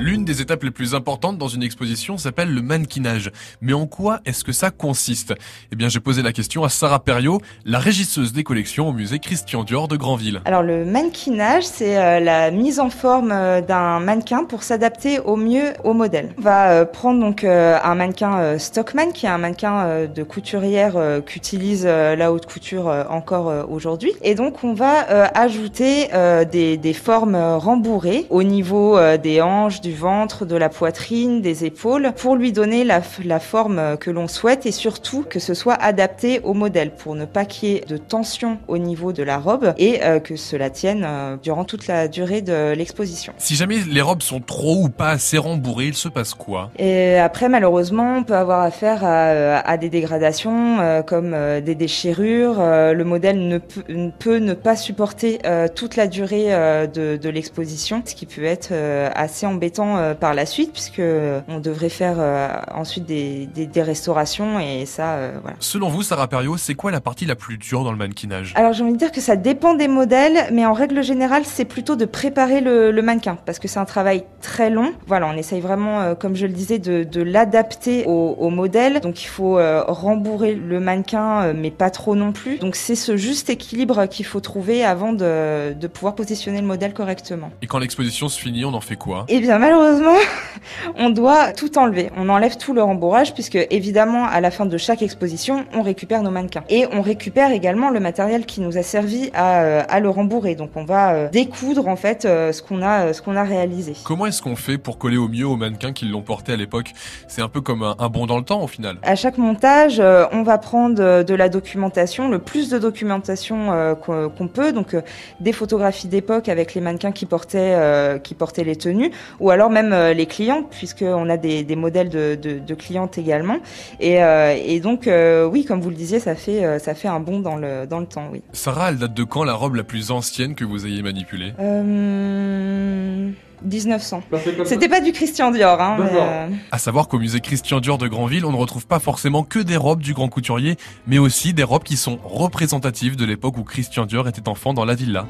L'une des étapes les plus importantes dans une exposition s'appelle le mannequinage. Mais en quoi est-ce que ça consiste? Eh bien, j'ai posé la question à Sarah Perriot, la régisseuse des collections au musée Christian Dior de Granville. Alors, le mannequinage, c'est euh, la mise en forme euh, d'un mannequin pour s'adapter au mieux au modèle. On va euh, prendre donc un mannequin Stockman, qui est un mannequin de couturière qu'utilise la haute couture encore aujourd'hui. Et donc, on va ajouter des, des formes rembourrées au niveau des hanches, du du ventre, de la poitrine, des épaules, pour lui donner la, la forme que l'on souhaite et surtout que ce soit adapté au modèle pour ne pas qu'il y ait de tension au niveau de la robe et euh, que cela tienne euh, durant toute la durée de l'exposition. Si jamais les robes sont trop ou pas assez rembourrées, il se passe quoi? Et après, malheureusement, on peut avoir affaire à, euh, à des dégradations comme des déchirures. le modèle ne peut, ne peut, ne pas supporter toute la durée de, de l'exposition, ce qui peut être assez embêtant euh, par la suite, puisque euh, on devrait faire euh, ensuite des, des, restaurations et ça, voilà. Selon vous, Sarah Perriot, c'est quoi la partie la plus dure dans le mannequinage? Alors j'ai envie de dire que ça dépend des modèles, mais en règle générale, c'est plutôt de préparer le, le mannequin, parce que c'est un travail très long. Voilà, on essaye vraiment, comme je le disais, de, de l'adapter au, au, modèle. Donc il faut rembourrer le mannequin, mais pas trop non plus. Donc c'est ce juste équilibre qu'il faut trouver avant de, de pouvoir positionner le modèle correctement. Et quand l'exposition se finit, on en fait quoi? Eh bien malheureusement, on doit tout enlever. On enlève tout le rembourrage puisque évidemment, à la fin de chaque exposition, on récupère nos mannequins. Et on récupère également le matériel qui nous a servi à, euh, à le rembourrer. Donc on va euh, découdre en fait euh, ce qu'on a, ce qu'on a réalisé. Comment est-ce qu'on fait pour coller au mieux aux mannequins qui l'ont porté à l'époque? C'est un peu comme un, bond dans le temps au final. À chaque montage, on va prendre de la documentation, le plus de documentation qu'on peut. Donc des photographies d'époque avec les mannequins qui portaient, qui portaient les tenues, ou alors même les clients, puisqu'on a des, des modèles de, de, de, clientes également. Et, euh, et donc, euh, oui, comme vous le disiez, ça fait, ça fait un bond dans le, dans le temps, oui. Sarah, elle date de quand la robe la plus ancienne que vous ayez manipulée? 1900. C'était pas du Christian Dior. Hein, mais À savoir qu'au musée Christian Dior de Granville, on ne retrouve pas forcément que des robes du grand couturier, mais aussi des robes qui sont représentatives de l'époque où Christian Dior était enfant dans la villa.